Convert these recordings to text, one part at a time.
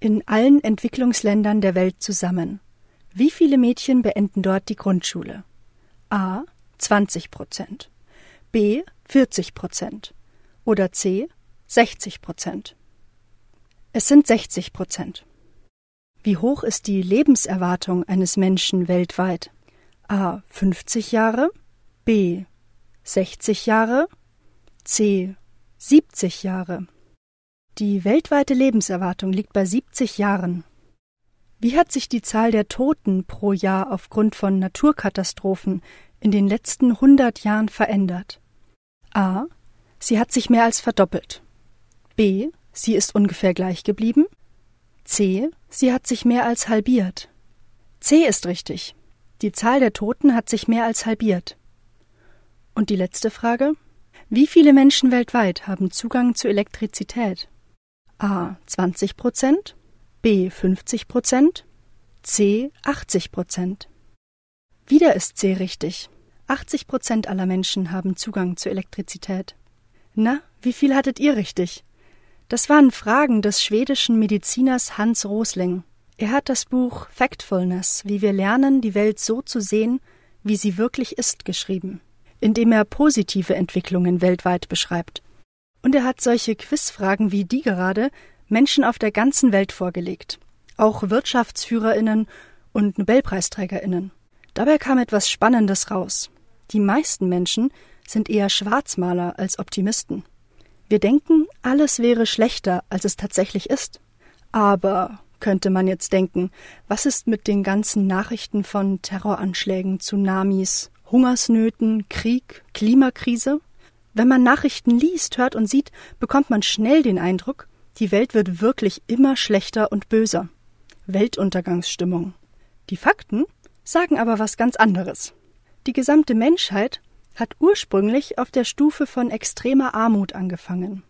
in allen Entwicklungsländern der Welt zusammen. Wie viele Mädchen beenden dort die Grundschule? A 20 Prozent, B 40 Prozent oder C 60 Prozent. Es sind 60 Prozent. Wie hoch ist die Lebenserwartung eines Menschen weltweit? A 50 Jahre, B 60 Jahre, C 70 Jahre. Die weltweite Lebenserwartung liegt bei 70 Jahren. Wie hat sich die Zahl der Toten pro Jahr aufgrund von Naturkatastrophen in den letzten 100 Jahren verändert? A. Sie hat sich mehr als verdoppelt. B. Sie ist ungefähr gleich geblieben. C. Sie hat sich mehr als halbiert. C ist richtig. Die Zahl der Toten hat sich mehr als halbiert. Und die letzte Frage? Wie viele Menschen weltweit haben Zugang zu Elektrizität? A 20 Prozent, B 50 Prozent, C 80 Prozent. Wieder ist C richtig. 80 Prozent aller Menschen haben Zugang zu Elektrizität. Na, wie viel hattet ihr richtig? Das waren Fragen des schwedischen Mediziners Hans Rosling. Er hat das Buch Factfulness, wie wir lernen, die Welt so zu sehen, wie sie wirklich ist, geschrieben, in dem er positive Entwicklungen weltweit beschreibt. Und er hat solche Quizfragen wie die gerade Menschen auf der ganzen Welt vorgelegt, auch Wirtschaftsführerinnen und Nobelpreisträgerinnen. Dabei kam etwas Spannendes raus. Die meisten Menschen sind eher Schwarzmaler als Optimisten. Wir denken, alles wäre schlechter, als es tatsächlich ist. Aber, könnte man jetzt denken, was ist mit den ganzen Nachrichten von Terroranschlägen, Tsunamis, Hungersnöten, Krieg, Klimakrise? Wenn man Nachrichten liest, hört und sieht, bekommt man schnell den Eindruck, die Welt wird wirklich immer schlechter und böser. Weltuntergangsstimmung. Die Fakten sagen aber was ganz anderes. Die gesamte Menschheit hat ursprünglich auf der Stufe von extremer Armut angefangen.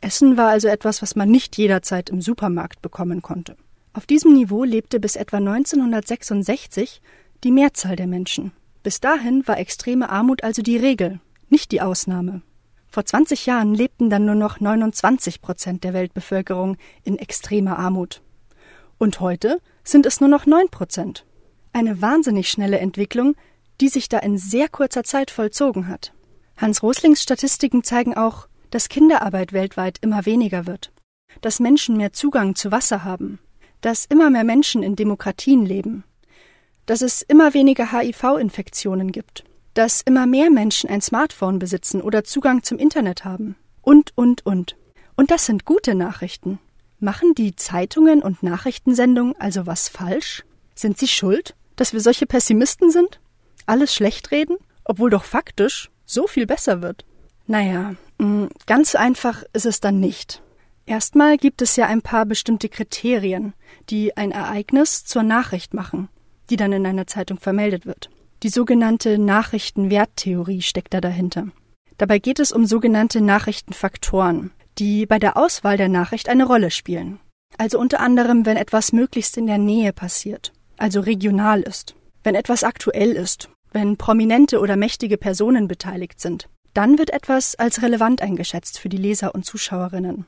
Essen war also etwas, was man nicht jederzeit im Supermarkt bekommen konnte. Auf diesem Niveau lebte bis etwa 1966 die Mehrzahl der Menschen. Bis dahin war extreme Armut also die Regel, nicht die Ausnahme. Vor 20 Jahren lebten dann nur noch 29 Prozent der Weltbevölkerung in extremer Armut. Und heute sind es nur noch 9 Prozent. Eine wahnsinnig schnelle Entwicklung, die sich da in sehr kurzer Zeit vollzogen hat. Hans Roslings Statistiken zeigen auch, dass Kinderarbeit weltweit immer weniger wird, dass Menschen mehr Zugang zu Wasser haben, dass immer mehr Menschen in Demokratien leben, dass es immer weniger HIV-Infektionen gibt dass immer mehr Menschen ein Smartphone besitzen oder Zugang zum Internet haben. Und, und, und. Und das sind gute Nachrichten. Machen die Zeitungen und Nachrichtensendungen also was falsch? Sind sie schuld, dass wir solche Pessimisten sind? Alles schlecht reden, obwohl doch faktisch so viel besser wird? Naja, mm, ganz einfach ist es dann nicht. Erstmal gibt es ja ein paar bestimmte Kriterien, die ein Ereignis zur Nachricht machen, die dann in einer Zeitung vermeldet wird. Die sogenannte Nachrichtenwerttheorie steckt da dahinter. Dabei geht es um sogenannte Nachrichtenfaktoren, die bei der Auswahl der Nachricht eine Rolle spielen. Also unter anderem, wenn etwas möglichst in der Nähe passiert, also regional ist, wenn etwas aktuell ist, wenn prominente oder mächtige Personen beteiligt sind, dann wird etwas als relevant eingeschätzt für die Leser und Zuschauerinnen.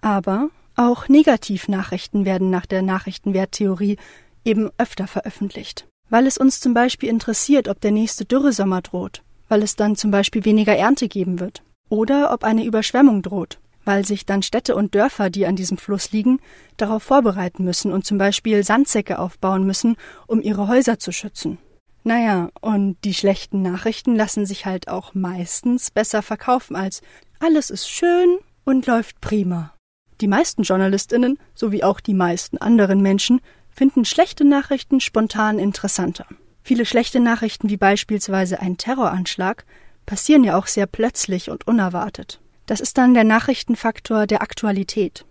Aber auch Negativnachrichten werden nach der Nachrichtenwerttheorie eben öfter veröffentlicht weil es uns zum Beispiel interessiert, ob der nächste Dürresommer droht, weil es dann zum Beispiel weniger Ernte geben wird, oder ob eine Überschwemmung droht, weil sich dann Städte und Dörfer, die an diesem Fluss liegen, darauf vorbereiten müssen und zum Beispiel Sandsäcke aufbauen müssen, um ihre Häuser zu schützen. Naja, und die schlechten Nachrichten lassen sich halt auch meistens besser verkaufen als alles ist schön und läuft prima. Die meisten Journalistinnen, sowie auch die meisten anderen Menschen, finden schlechte Nachrichten spontan interessanter. Viele schlechte Nachrichten wie beispielsweise ein Terroranschlag passieren ja auch sehr plötzlich und unerwartet. Das ist dann der Nachrichtenfaktor der Aktualität.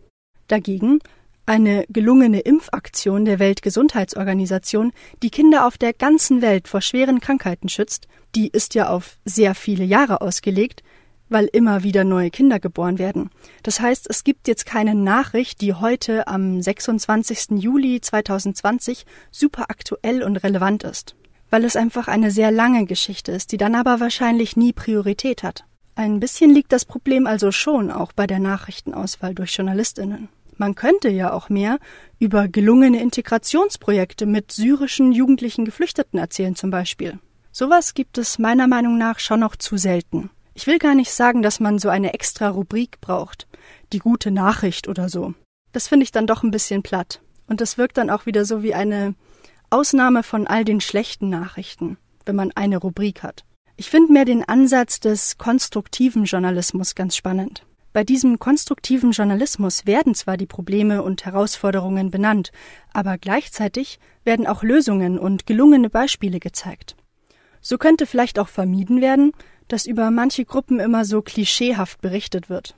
Dagegen eine gelungene Impfaktion der Weltgesundheitsorganisation, die Kinder auf der ganzen Welt vor schweren Krankheiten schützt, die ist ja auf sehr viele Jahre ausgelegt, weil immer wieder neue Kinder geboren werden. Das heißt, es gibt jetzt keine Nachricht, die heute am 26. Juli 2020 super aktuell und relevant ist, weil es einfach eine sehr lange Geschichte ist, die dann aber wahrscheinlich nie Priorität hat. Ein bisschen liegt das Problem also schon auch bei der Nachrichtenauswahl durch Journalistinnen. Man könnte ja auch mehr über gelungene Integrationsprojekte mit syrischen jugendlichen Geflüchteten erzählen zum Beispiel. Sowas gibt es meiner Meinung nach schon noch zu selten. Ich will gar nicht sagen, dass man so eine extra Rubrik braucht. Die gute Nachricht oder so. Das finde ich dann doch ein bisschen platt. Und das wirkt dann auch wieder so wie eine Ausnahme von all den schlechten Nachrichten, wenn man eine Rubrik hat. Ich finde mehr den Ansatz des konstruktiven Journalismus ganz spannend. Bei diesem konstruktiven Journalismus werden zwar die Probleme und Herausforderungen benannt, aber gleichzeitig werden auch Lösungen und gelungene Beispiele gezeigt. So könnte vielleicht auch vermieden werden, dass über manche Gruppen immer so klischeehaft berichtet wird.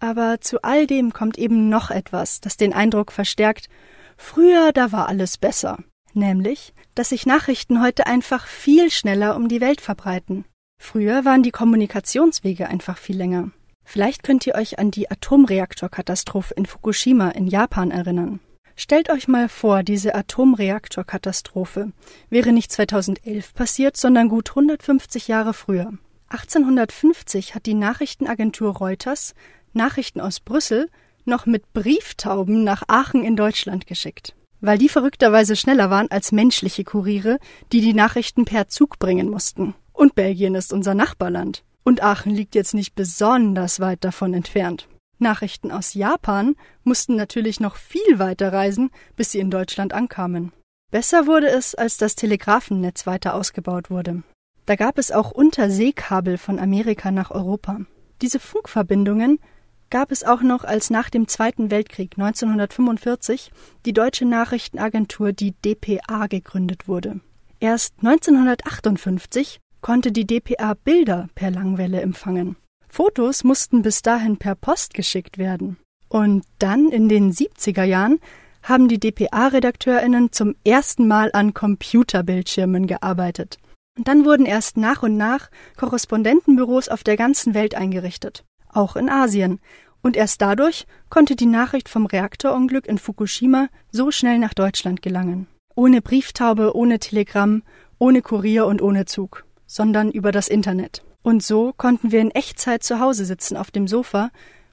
Aber zu all dem kommt eben noch etwas, das den Eindruck verstärkt, früher da war alles besser. Nämlich, dass sich Nachrichten heute einfach viel schneller um die Welt verbreiten. Früher waren die Kommunikationswege einfach viel länger. Vielleicht könnt ihr euch an die Atomreaktorkatastrophe in Fukushima in Japan erinnern. Stellt euch mal vor, diese Atomreaktorkatastrophe wäre nicht 2011 passiert, sondern gut 150 Jahre früher. 1850 hat die Nachrichtenagentur Reuters Nachrichten aus Brüssel noch mit Brieftauben nach Aachen in Deutschland geschickt, weil die verrückterweise schneller waren als menschliche Kuriere, die die Nachrichten per Zug bringen mussten. Und Belgien ist unser Nachbarland. Und Aachen liegt jetzt nicht besonders weit davon entfernt. Nachrichten aus Japan mussten natürlich noch viel weiter reisen, bis sie in Deutschland ankamen. Besser wurde es, als das Telegrafennetz weiter ausgebaut wurde. Da gab es auch Unterseekabel von Amerika nach Europa. Diese Funkverbindungen gab es auch noch, als nach dem Zweiten Weltkrieg 1945 die deutsche Nachrichtenagentur die DPA gegründet wurde. Erst 1958 konnte die DPA Bilder per Langwelle empfangen. Fotos mussten bis dahin per Post geschickt werden. Und dann in den 70er Jahren haben die DPA-Redakteurinnen zum ersten Mal an Computerbildschirmen gearbeitet. Und dann wurden erst nach und nach Korrespondentenbüros auf der ganzen Welt eingerichtet, auch in Asien. Und erst dadurch konnte die Nachricht vom Reaktorunglück in Fukushima so schnell nach Deutschland gelangen. Ohne Brieftaube, ohne Telegramm, ohne Kurier und ohne Zug sondern über das Internet. Und so konnten wir in Echtzeit zu Hause sitzen auf dem Sofa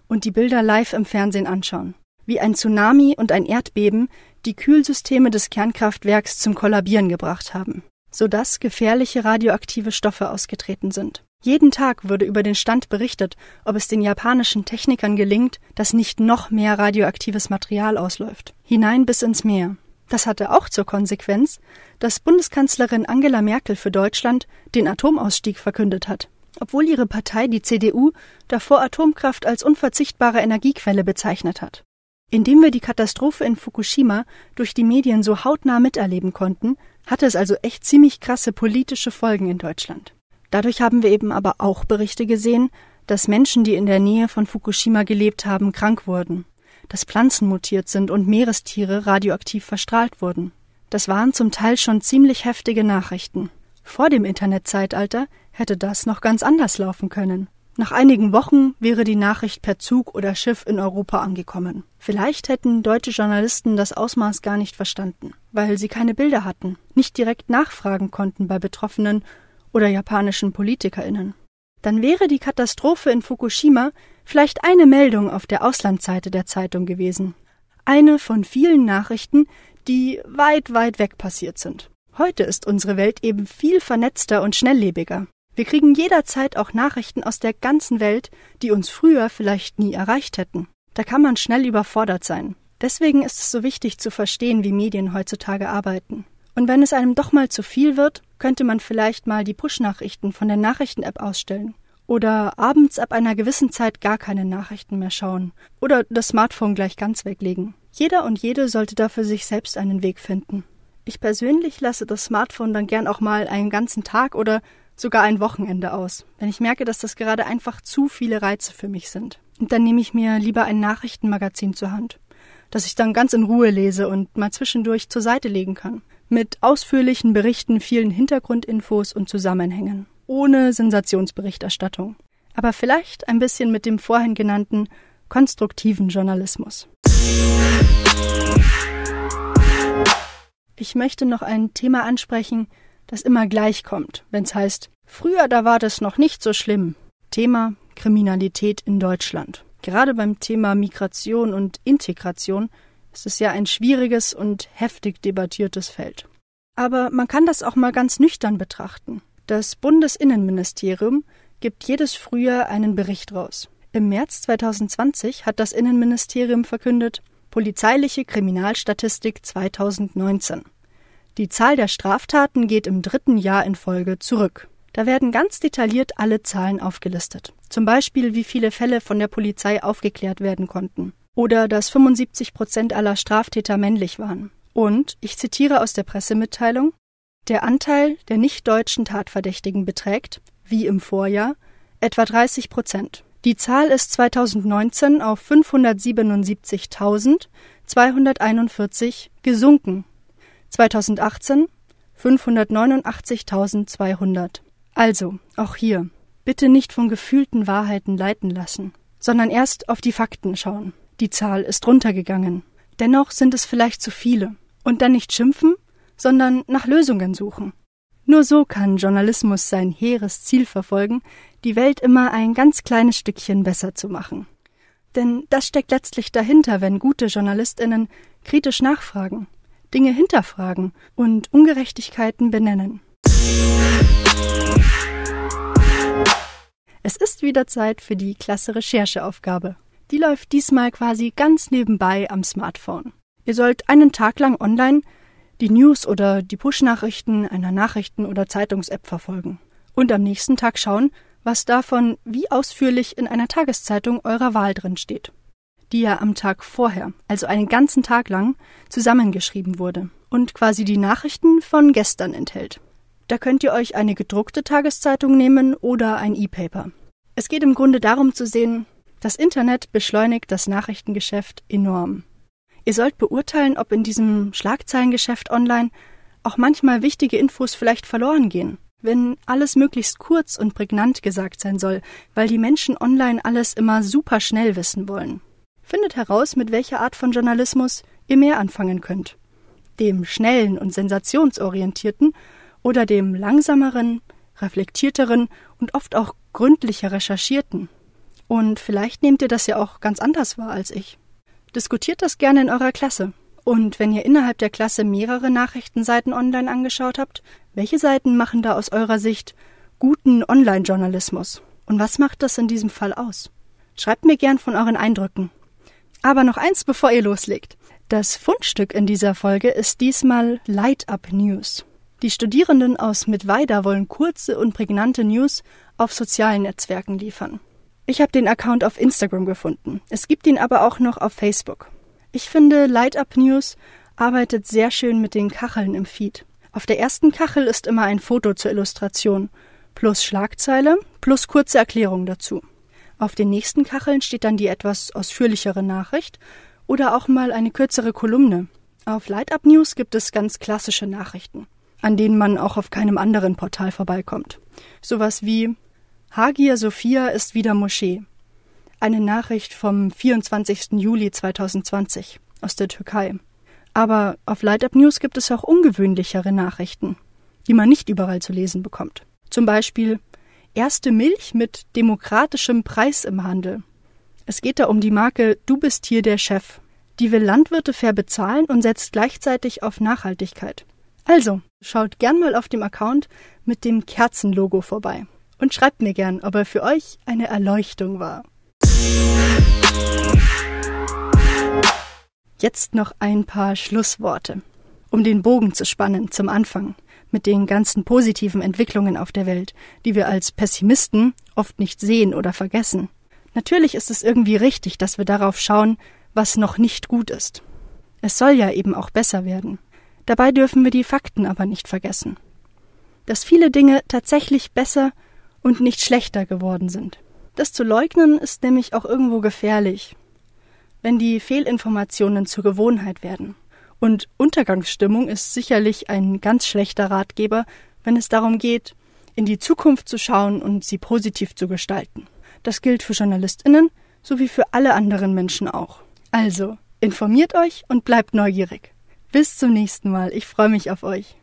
und die Bilder live im Fernsehen anschauen. Wie ein Tsunami und ein Erdbeben die Kühlsysteme des Kernkraftwerks zum Kollabieren gebracht haben, sodass gefährliche radioaktive Stoffe ausgetreten sind. Jeden Tag wurde über den Stand berichtet, ob es den japanischen Technikern gelingt, dass nicht noch mehr radioaktives Material ausläuft, hinein bis ins Meer. Das hatte auch zur Konsequenz, dass Bundeskanzlerin Angela Merkel für Deutschland den Atomausstieg verkündet hat, obwohl ihre Partei, die CDU, davor Atomkraft als unverzichtbare Energiequelle bezeichnet hat. Indem wir die Katastrophe in Fukushima durch die Medien so hautnah miterleben konnten, hatte es also echt ziemlich krasse politische Folgen in Deutschland. Dadurch haben wir eben aber auch Berichte gesehen, dass Menschen, die in der Nähe von Fukushima gelebt haben, krank wurden dass Pflanzen mutiert sind und Meerestiere radioaktiv verstrahlt wurden. Das waren zum Teil schon ziemlich heftige Nachrichten. Vor dem Internetzeitalter hätte das noch ganz anders laufen können. Nach einigen Wochen wäre die Nachricht per Zug oder Schiff in Europa angekommen. Vielleicht hätten deutsche Journalisten das Ausmaß gar nicht verstanden, weil sie keine Bilder hatten, nicht direkt nachfragen konnten bei Betroffenen oder japanischen Politikerinnen. Dann wäre die Katastrophe in Fukushima vielleicht eine Meldung auf der Auslandsseite der Zeitung gewesen. Eine von vielen Nachrichten, die weit, weit weg passiert sind. Heute ist unsere Welt eben viel vernetzter und schnelllebiger. Wir kriegen jederzeit auch Nachrichten aus der ganzen Welt, die uns früher vielleicht nie erreicht hätten. Da kann man schnell überfordert sein. Deswegen ist es so wichtig zu verstehen, wie Medien heutzutage arbeiten. Und wenn es einem doch mal zu viel wird, könnte man vielleicht mal die Push-Nachrichten von der Nachrichten-App ausstellen oder abends ab einer gewissen Zeit gar keine Nachrichten mehr schauen oder das Smartphone gleich ganz weglegen. Jeder und jede sollte da für sich selbst einen Weg finden. Ich persönlich lasse das Smartphone dann gern auch mal einen ganzen Tag oder sogar ein Wochenende aus, wenn ich merke, dass das gerade einfach zu viele Reize für mich sind. Und dann nehme ich mir lieber ein Nachrichtenmagazin zur Hand, das ich dann ganz in Ruhe lese und mal zwischendurch zur Seite legen kann. Mit ausführlichen Berichten, vielen Hintergrundinfos und Zusammenhängen ohne Sensationsberichterstattung, aber vielleicht ein bisschen mit dem vorhin genannten konstruktiven Journalismus. Ich möchte noch ein Thema ansprechen, das immer gleich kommt, wenn es heißt, früher da war das noch nicht so schlimm. Thema Kriminalität in Deutschland. Gerade beim Thema Migration und Integration ist es ja ein schwieriges und heftig debattiertes Feld. Aber man kann das auch mal ganz nüchtern betrachten. Das Bundesinnenministerium gibt jedes Frühjahr einen Bericht raus. Im März 2020 hat das Innenministerium verkündet Polizeiliche Kriminalstatistik 2019. Die Zahl der Straftaten geht im dritten Jahr in Folge zurück. Da werden ganz detailliert alle Zahlen aufgelistet. Zum Beispiel, wie viele Fälle von der Polizei aufgeklärt werden konnten. Oder dass 75 Prozent aller Straftäter männlich waren. Und, ich zitiere aus der Pressemitteilung, der Anteil der nicht-deutschen Tatverdächtigen beträgt, wie im Vorjahr, etwa 30 Prozent. Die Zahl ist 2019 auf 577.241 gesunken. 2018 589.200. Also, auch hier, bitte nicht von gefühlten Wahrheiten leiten lassen, sondern erst auf die Fakten schauen. Die Zahl ist runtergegangen. Dennoch sind es vielleicht zu viele. Und dann nicht schimpfen, sondern nach Lösungen suchen. Nur so kann Journalismus sein hehres Ziel verfolgen, die Welt immer ein ganz kleines Stückchen besser zu machen. Denn das steckt letztlich dahinter, wenn gute Journalistinnen kritisch nachfragen, Dinge hinterfragen und Ungerechtigkeiten benennen. Es ist wieder Zeit für die klasse Rechercheaufgabe. Die läuft diesmal quasi ganz nebenbei am Smartphone. Ihr sollt einen Tag lang online die News oder die Push-Nachrichten einer Nachrichten- oder Zeitungs-App verfolgen. Und am nächsten Tag schauen, was davon wie ausführlich in einer Tageszeitung eurer Wahl drin steht, die ja am Tag vorher, also einen ganzen Tag lang, zusammengeschrieben wurde und quasi die Nachrichten von gestern enthält. Da könnt ihr euch eine gedruckte Tageszeitung nehmen oder ein E-Paper. Es geht im Grunde darum zu sehen, das Internet beschleunigt das Nachrichtengeschäft enorm. Ihr sollt beurteilen, ob in diesem Schlagzeilengeschäft online auch manchmal wichtige Infos vielleicht verloren gehen. Wenn alles möglichst kurz und prägnant gesagt sein soll, weil die Menschen online alles immer super schnell wissen wollen. Findet heraus, mit welcher Art von Journalismus ihr mehr anfangen könnt. Dem schnellen und sensationsorientierten oder dem langsameren, reflektierteren und oft auch gründlicher recherchierten. Und vielleicht nehmt ihr das ja auch ganz anders wahr als ich. Diskutiert das gerne in eurer Klasse. Und wenn ihr innerhalb der Klasse mehrere Nachrichtenseiten online angeschaut habt, welche Seiten machen da aus eurer Sicht guten Online-Journalismus? Und was macht das in diesem Fall aus? Schreibt mir gern von euren Eindrücken. Aber noch eins, bevor ihr loslegt. Das Fundstück in dieser Folge ist diesmal Light Up News. Die Studierenden aus Mittweida wollen kurze und prägnante News auf sozialen Netzwerken liefern. Ich habe den Account auf Instagram gefunden. Es gibt ihn aber auch noch auf Facebook. Ich finde, Light Up News arbeitet sehr schön mit den Kacheln im Feed. Auf der ersten Kachel ist immer ein Foto zur Illustration, plus Schlagzeile, plus kurze Erklärung dazu. Auf den nächsten Kacheln steht dann die etwas ausführlichere Nachricht oder auch mal eine kürzere Kolumne. Auf Light Up News gibt es ganz klassische Nachrichten, an denen man auch auf keinem anderen Portal vorbeikommt. Sowas wie Hagia Sophia ist wieder Moschee. Eine Nachricht vom 24. Juli 2020 aus der Türkei. Aber auf Light Up News gibt es auch ungewöhnlichere Nachrichten, die man nicht überall zu lesen bekommt. Zum Beispiel erste Milch mit demokratischem Preis im Handel. Es geht da um die Marke Du bist hier der Chef. Die will Landwirte fair bezahlen und setzt gleichzeitig auf Nachhaltigkeit. Also, schaut gern mal auf dem Account mit dem Kerzenlogo vorbei und schreibt mir gern, ob er für euch eine Erleuchtung war. Jetzt noch ein paar Schlussworte, um den Bogen zu spannen zum Anfang mit den ganzen positiven Entwicklungen auf der Welt, die wir als Pessimisten oft nicht sehen oder vergessen. Natürlich ist es irgendwie richtig, dass wir darauf schauen, was noch nicht gut ist. Es soll ja eben auch besser werden. Dabei dürfen wir die Fakten aber nicht vergessen. Dass viele Dinge tatsächlich besser und nicht schlechter geworden sind. Das zu leugnen ist nämlich auch irgendwo gefährlich, wenn die Fehlinformationen zur Gewohnheit werden. Und Untergangsstimmung ist sicherlich ein ganz schlechter Ratgeber, wenn es darum geht, in die Zukunft zu schauen und sie positiv zu gestalten. Das gilt für Journalistinnen sowie für alle anderen Menschen auch. Also, informiert euch und bleibt neugierig. Bis zum nächsten Mal. Ich freue mich auf euch.